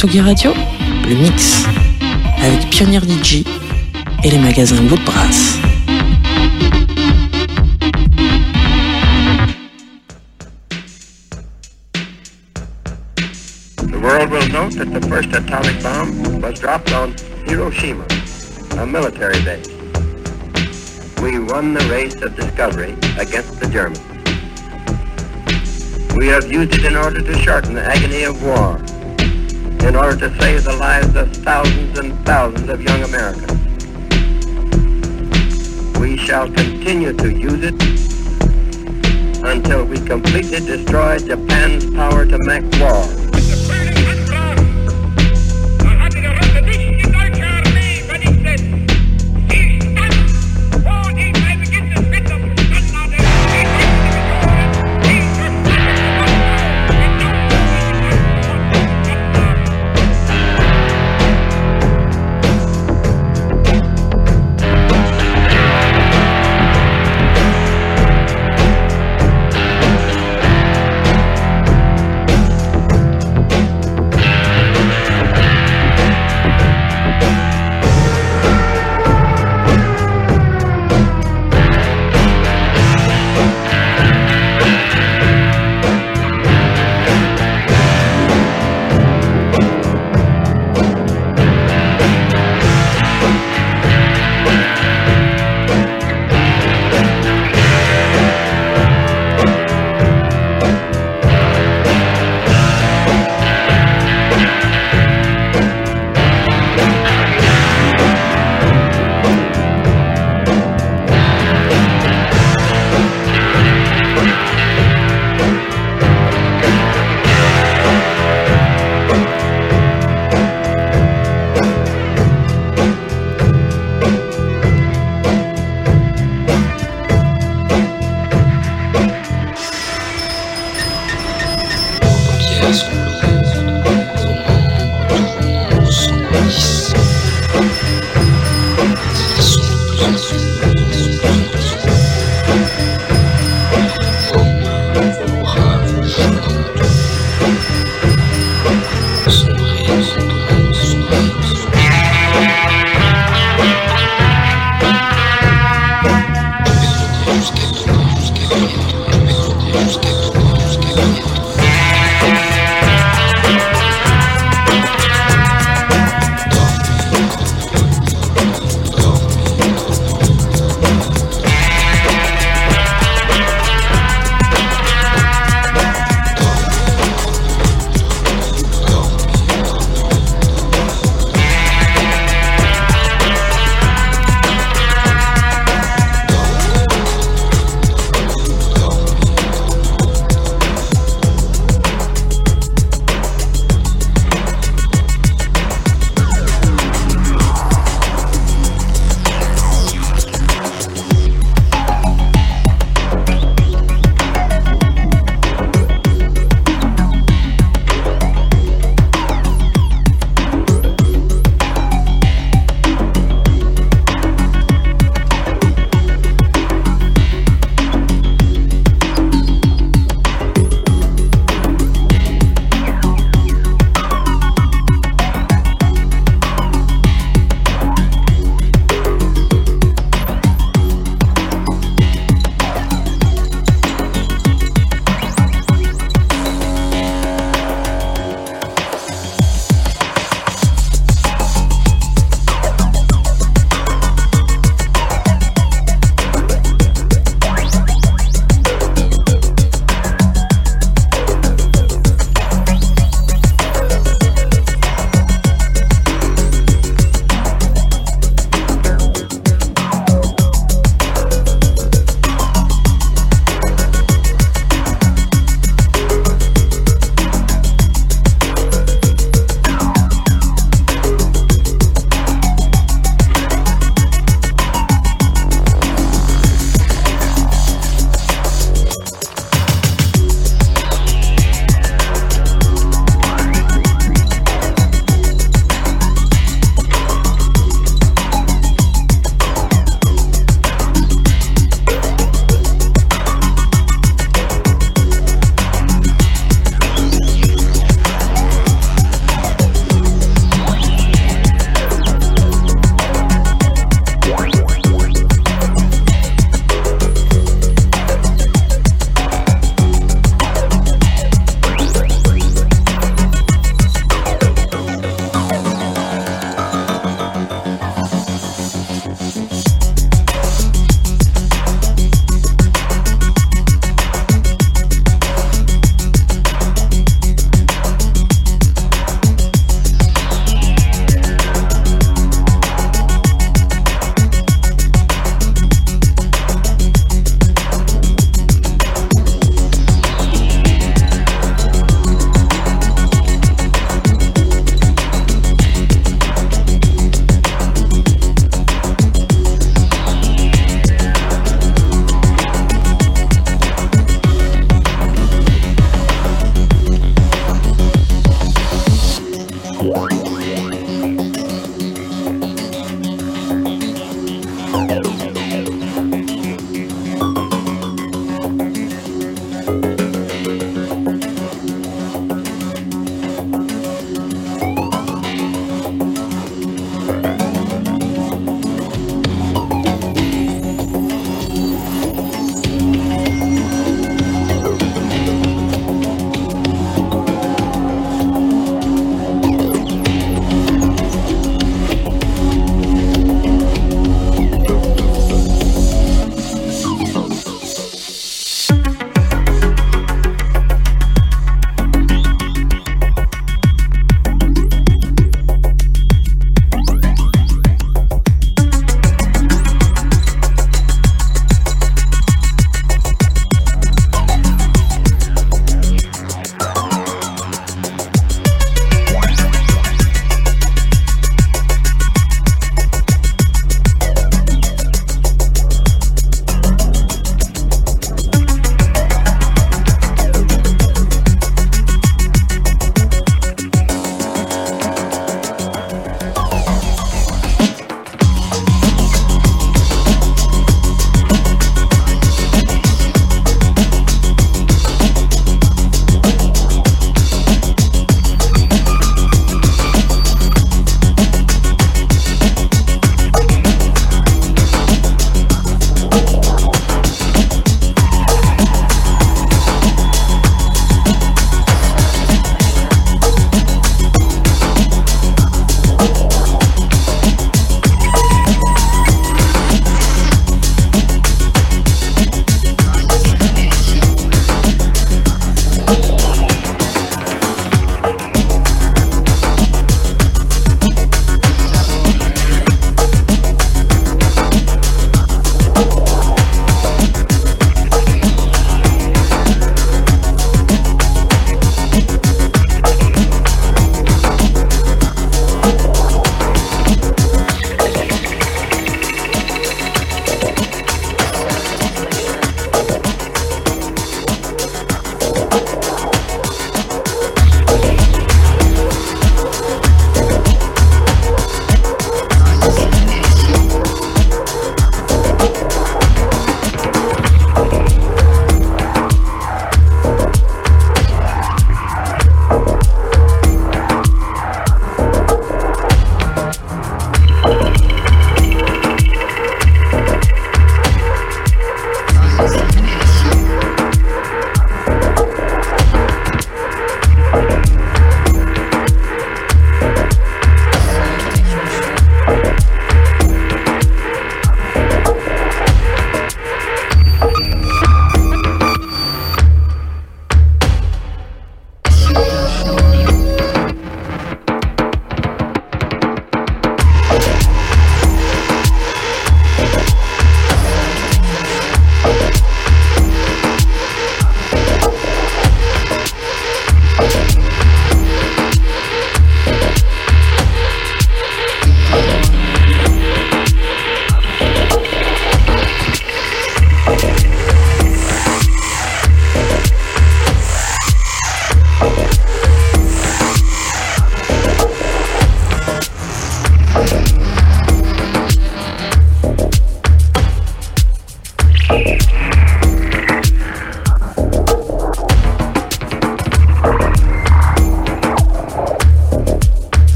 Tsugi Radio, le mix avec Pionnier DJ et les magasins Woodbrass. The world will note that the first atomic bomb was dropped on Hiroshima, a military base. We won the race of discovery against the Germans. We have used it in order to shorten the agony of war, in order to save the lives of thousands and thousands of young Americans. We shall continue to use it until we completely destroy Japan's power to make war.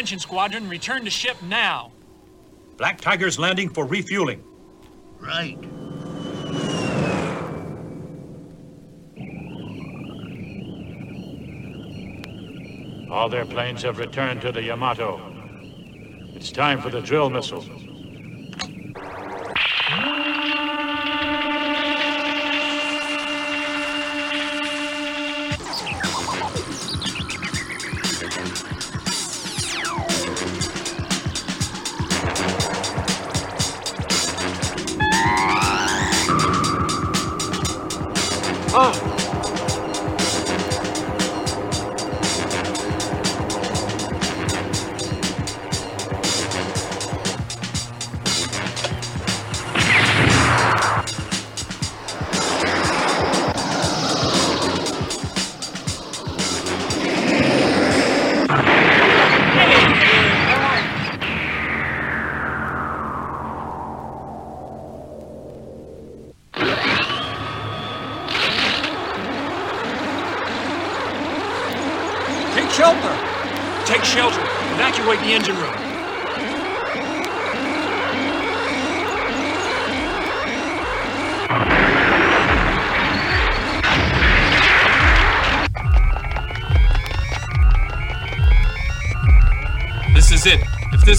Attention, squadron, return to ship now. Black Tiger's landing for refueling. Right. All their planes have returned to the Yamato. It's time for the drill missile.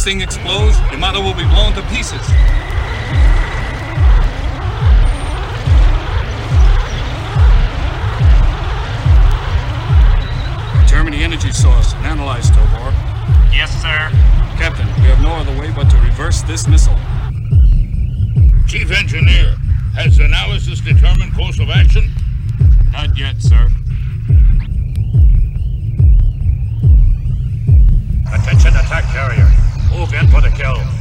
This thing explodes, Yamato will be blown to pieces. Determine the energy source and analyze, Tobor. Yes, sir. Captain, we have no other way but to reverse this missile. Chief Engineer, has analysis determined course of action? Not yet, sir. Attention attack carrier. Move in for the.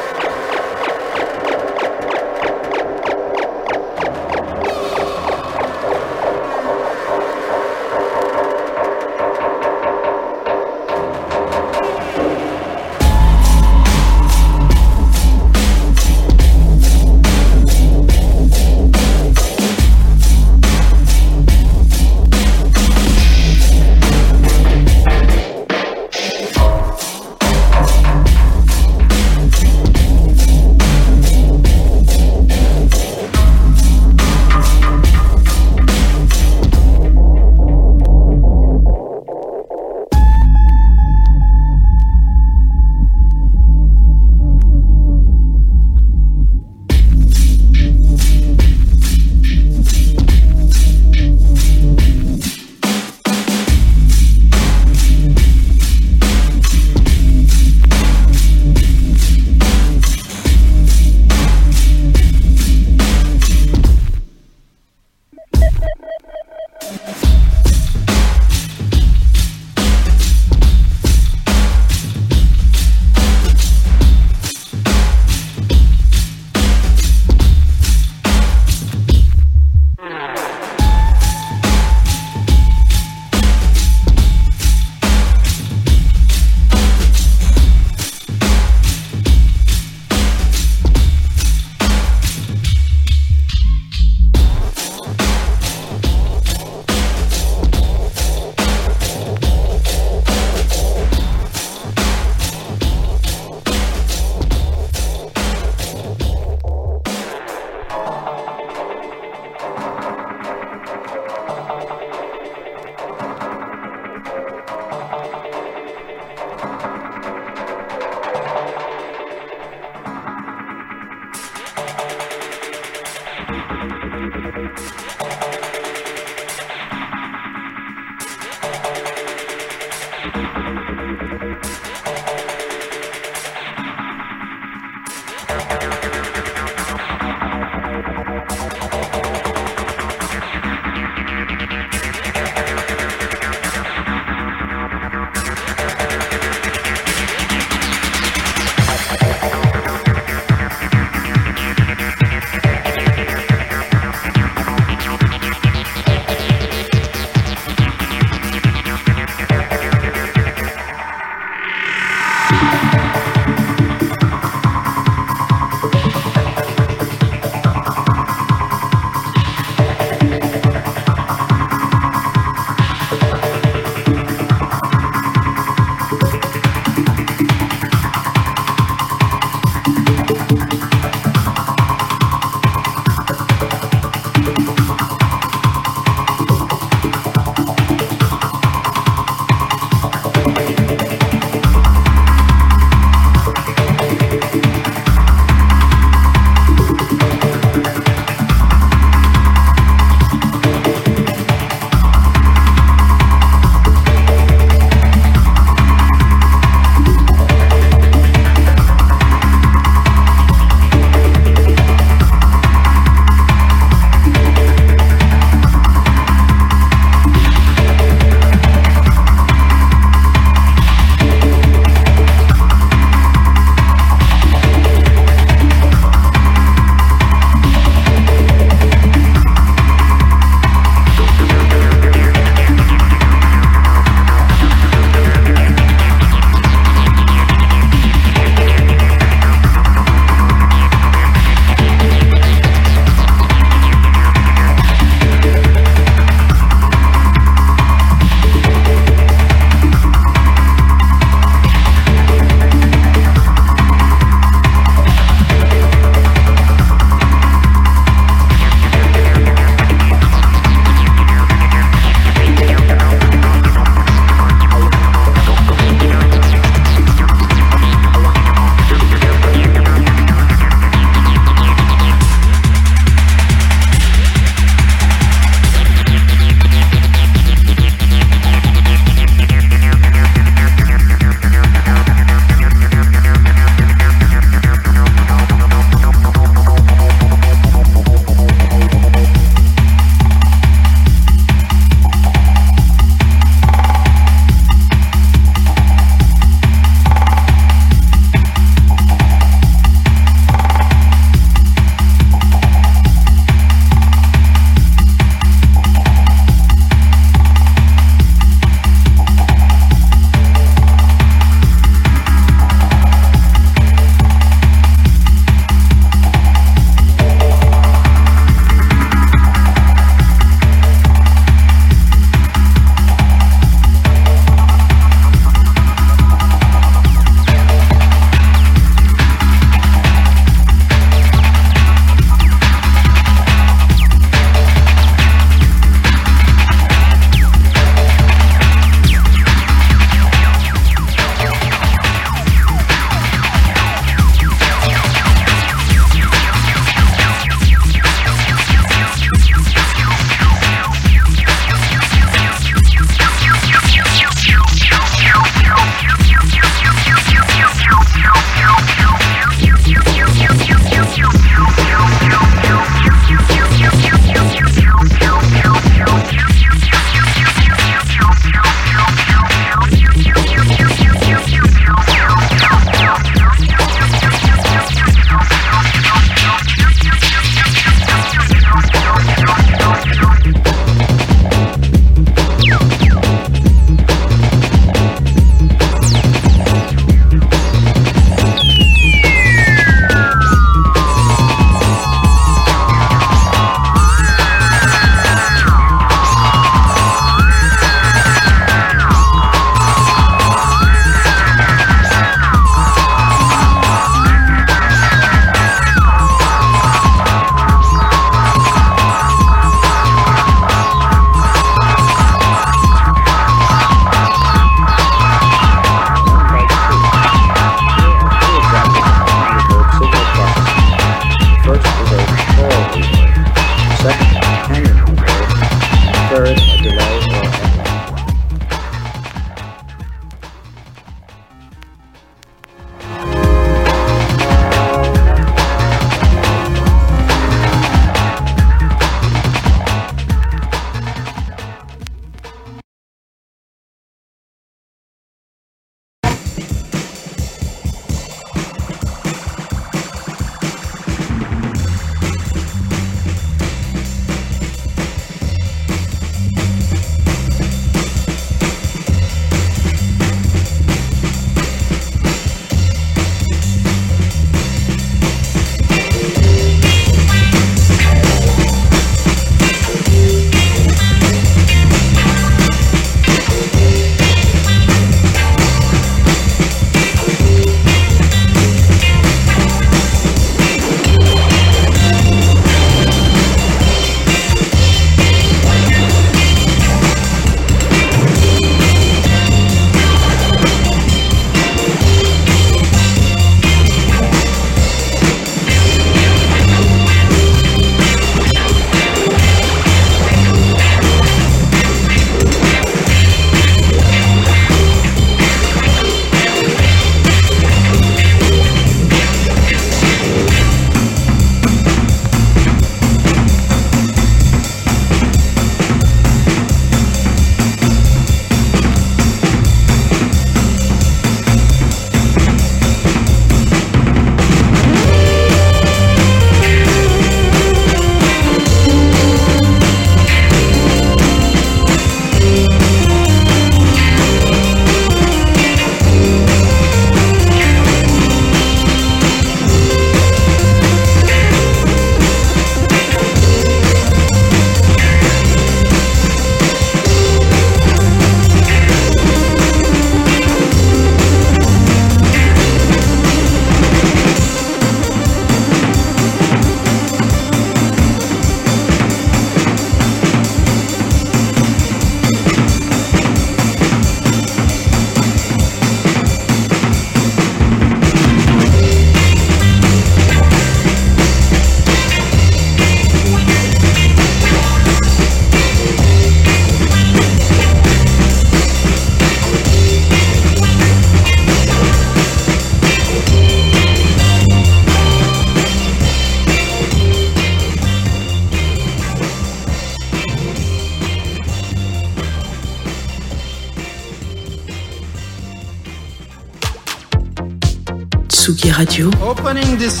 Radio, Opening this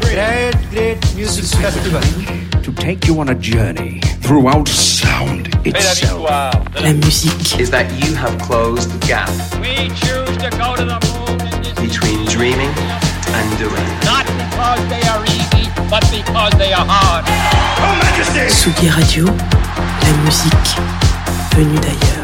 great, great music festival. to take you on a journey throughout sound itself. la musique, Is that you have closed the gap We choose to go to the moon in this between dreaming and doing. not because they are easy, but because they are hard. Tsugi Radio, la musique venue d'ailleurs.